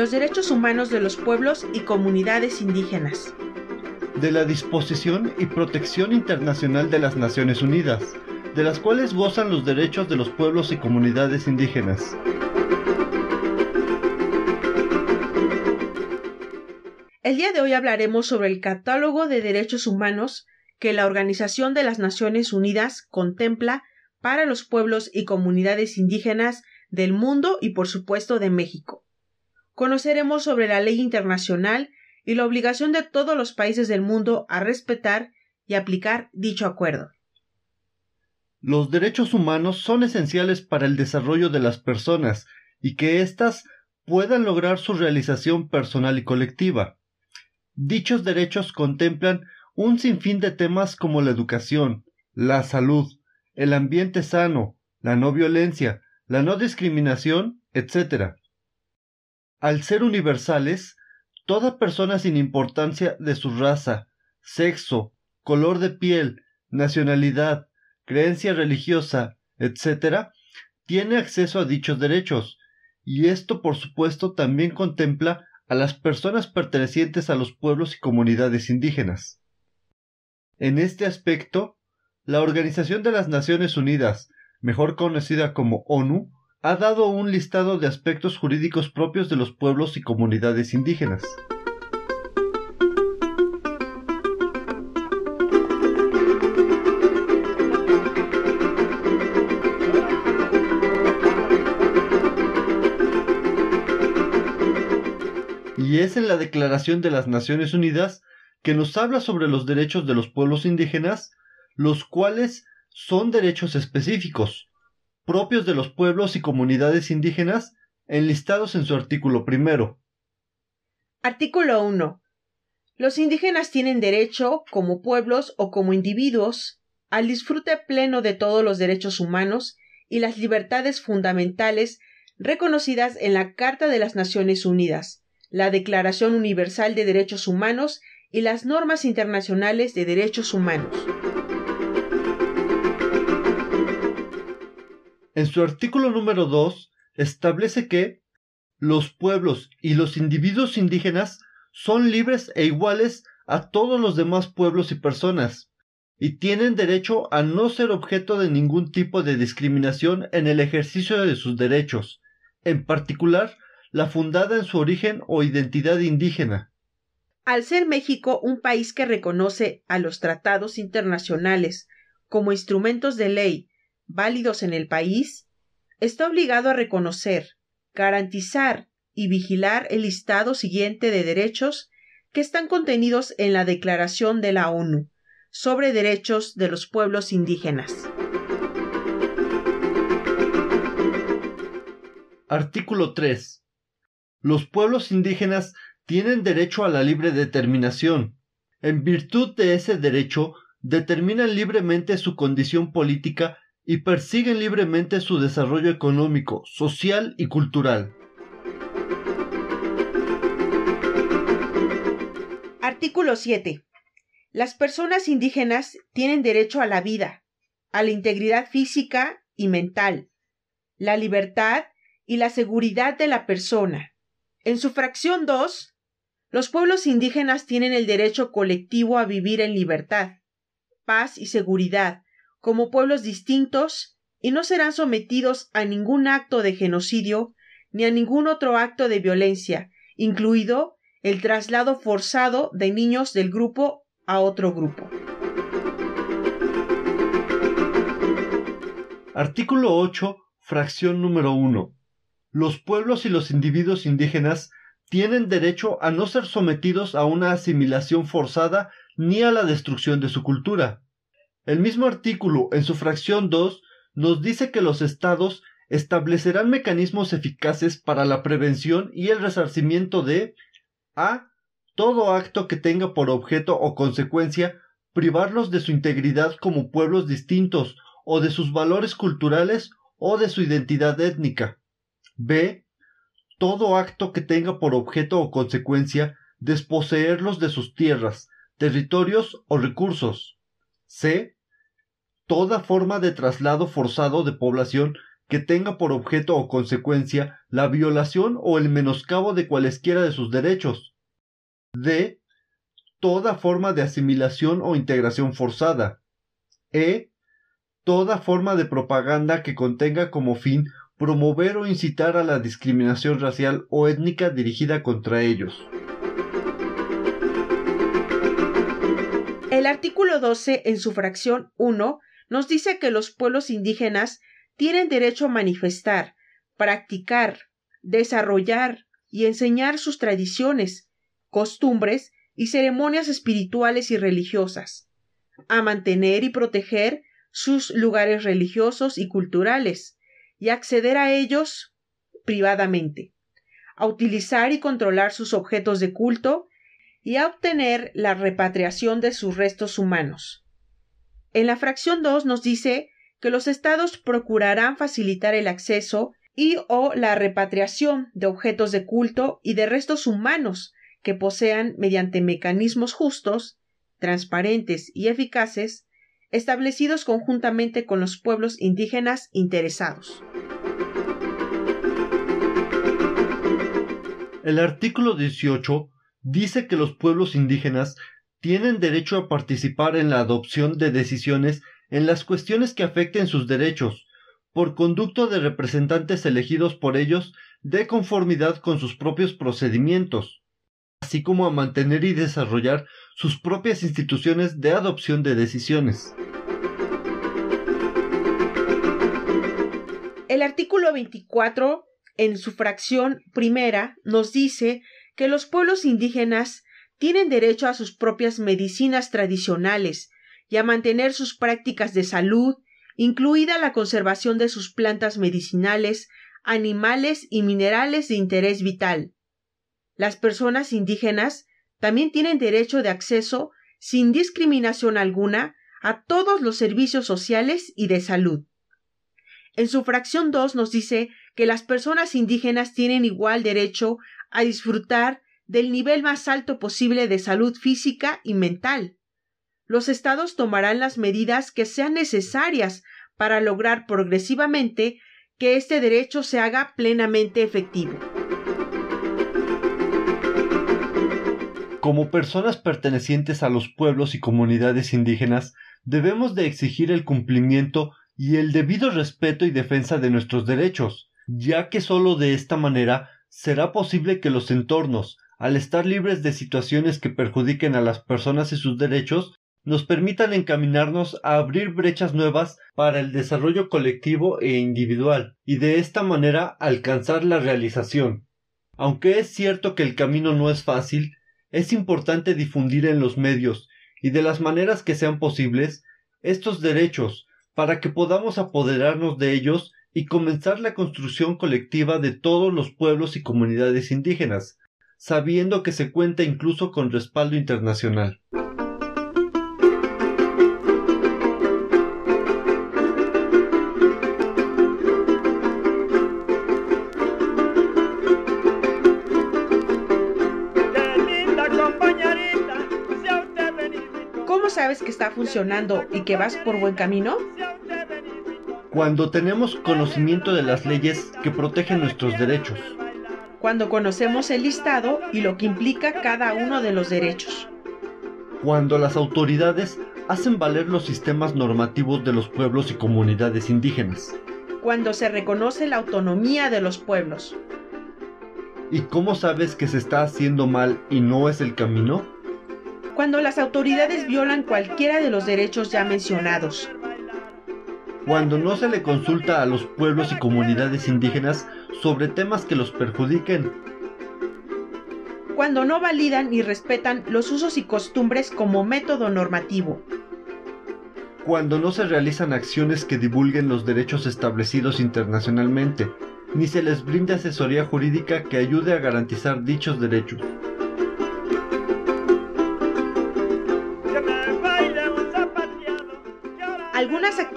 los derechos humanos de los pueblos y comunidades indígenas, de la disposición y protección internacional de las Naciones Unidas, de las cuales gozan los derechos de los pueblos y comunidades indígenas. El día de hoy hablaremos sobre el catálogo de derechos humanos que la Organización de las Naciones Unidas contempla para los pueblos y comunidades indígenas del mundo y por supuesto de México. Conoceremos sobre la ley internacional y la obligación de todos los países del mundo a respetar y aplicar dicho acuerdo. Los derechos humanos son esenciales para el desarrollo de las personas y que éstas puedan lograr su realización personal y colectiva. Dichos derechos contemplan un sinfín de temas como la educación, la salud, el ambiente sano, la no violencia, la no discriminación, etc. Al ser universales, toda persona sin importancia de su raza, sexo, color de piel, nacionalidad, creencia religiosa, etc., tiene acceso a dichos derechos, y esto por supuesto también contempla a las personas pertenecientes a los pueblos y comunidades indígenas. En este aspecto, la Organización de las Naciones Unidas, mejor conocida como ONU, ha dado un listado de aspectos jurídicos propios de los pueblos y comunidades indígenas. Y es en la Declaración de las Naciones Unidas que nos habla sobre los derechos de los pueblos indígenas, los cuales son derechos específicos, propios de los pueblos y comunidades indígenas enlistados en su artículo primero. Artículo 1. Los indígenas tienen derecho, como pueblos o como individuos, al disfrute pleno de todos los derechos humanos y las libertades fundamentales reconocidas en la Carta de las Naciones Unidas, la Declaración Universal de Derechos Humanos y las normas internacionales de derechos humanos. En su artículo número 2 establece que los pueblos y los individuos indígenas son libres e iguales a todos los demás pueblos y personas, y tienen derecho a no ser objeto de ningún tipo de discriminación en el ejercicio de sus derechos, en particular la fundada en su origen o identidad indígena. Al ser México un país que reconoce a los tratados internacionales como instrumentos de ley válidos en el país, está obligado a reconocer, garantizar y vigilar el listado siguiente de derechos que están contenidos en la Declaración de la ONU sobre Derechos de los Pueblos Indígenas. Artículo 3. Los pueblos indígenas tienen derecho a la libre determinación. En virtud de ese derecho, determinan libremente su condición política y persiguen libremente su desarrollo económico, social y cultural. Artículo 7. Las personas indígenas tienen derecho a la vida, a la integridad física y mental, la libertad y la seguridad de la persona. En su fracción 2, los pueblos indígenas tienen el derecho colectivo a vivir en libertad, paz y seguridad, como pueblos distintos y no serán sometidos a ningún acto de genocidio ni a ningún otro acto de violencia, incluido el traslado forzado de niños del grupo a otro grupo. Artículo 8, fracción número 1. Los pueblos y los individuos indígenas tienen derecho a no ser sometidos a una asimilación forzada ni a la destrucción de su cultura. El mismo artículo, en su fracción 2, nos dice que los estados establecerán mecanismos eficaces para la prevención y el resarcimiento de a. todo acto que tenga por objeto o consecuencia privarlos de su integridad como pueblos distintos o de sus valores culturales o de su identidad étnica. b. todo acto que tenga por objeto o consecuencia desposeerlos de sus tierras, territorios o recursos. c. toda forma de traslado forzado de población que tenga por objeto o consecuencia la violación o el menoscabo de cualesquiera de sus derechos. D. Toda forma de asimilación o integración forzada. E. Toda forma de propaganda que contenga como fin promover o incitar a la discriminación racial o étnica dirigida contra ellos. El artículo 12 en su fracción 1 nos dice que los pueblos indígenas tienen derecho a manifestar, practicar, desarrollar y enseñar sus tradiciones, costumbres y ceremonias espirituales y religiosas, a mantener y proteger sus lugares religiosos y culturales, y acceder a ellos privadamente, a utilizar y controlar sus objetos de culto y a obtener la repatriación de sus restos humanos. En la fracción 2 nos dice que los estados procurarán facilitar el acceso y o la repatriación de objetos de culto y de restos humanos que posean mediante mecanismos justos, transparentes y eficaces, establecidos conjuntamente con los pueblos indígenas interesados. El artículo 18 dice que los pueblos indígenas tienen derecho a participar en la adopción de decisiones en las cuestiones que afecten sus derechos, por conducto de representantes elegidos por ellos de conformidad con sus propios procedimientos, así como a mantener y desarrollar sus propias instituciones de adopción de decisiones. El artículo 24, en su fracción primera, nos dice que los pueblos indígenas tienen derecho a sus propias medicinas tradicionales, y a mantener sus prácticas de salud, incluida la conservación de sus plantas medicinales, animales y minerales de interés vital. Las personas indígenas también tienen derecho de acceso, sin discriminación alguna, a todos los servicios sociales y de salud. En su fracción 2 nos dice que las personas indígenas tienen igual derecho a disfrutar del nivel más alto posible de salud física y mental los estados tomarán las medidas que sean necesarias para lograr progresivamente que este derecho se haga plenamente efectivo. Como personas pertenecientes a los pueblos y comunidades indígenas, debemos de exigir el cumplimiento y el debido respeto y defensa de nuestros derechos, ya que sólo de esta manera será posible que los entornos, al estar libres de situaciones que perjudiquen a las personas y sus derechos, nos permitan encaminarnos a abrir brechas nuevas para el desarrollo colectivo e individual, y de esta manera alcanzar la realización. Aunque es cierto que el camino no es fácil, es importante difundir en los medios y de las maneras que sean posibles estos derechos para que podamos apoderarnos de ellos y comenzar la construcción colectiva de todos los pueblos y comunidades indígenas, sabiendo que se cuenta incluso con respaldo internacional. sabes que está funcionando y que vas por buen camino? Cuando tenemos conocimiento de las leyes que protegen nuestros derechos. Cuando conocemos el listado y lo que implica cada uno de los derechos. Cuando las autoridades hacen valer los sistemas normativos de los pueblos y comunidades indígenas. Cuando se reconoce la autonomía de los pueblos. ¿Y cómo sabes que se está haciendo mal y no es el camino? cuando las autoridades violan cualquiera de los derechos ya mencionados. Cuando no se le consulta a los pueblos y comunidades indígenas sobre temas que los perjudiquen. Cuando no validan ni respetan los usos y costumbres como método normativo. cuando no se realizan acciones que divulguen los derechos establecidos internacionalmente, ni se les brinda asesoría jurídica que ayude a garantizar dichos derechos.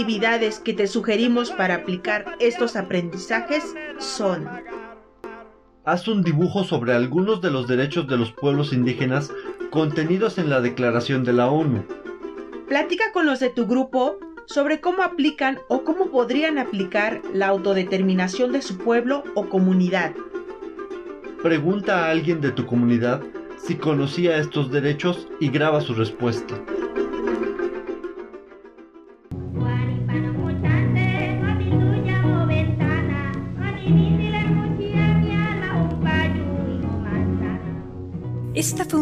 Actividades que te sugerimos para aplicar estos aprendizajes son Haz un dibujo sobre algunos de los derechos de los pueblos indígenas contenidos en la Declaración de la ONU. Platica con los de tu grupo sobre cómo aplican o cómo podrían aplicar la autodeterminación de su pueblo o comunidad. Pregunta a alguien de tu comunidad si conocía estos derechos y graba su respuesta.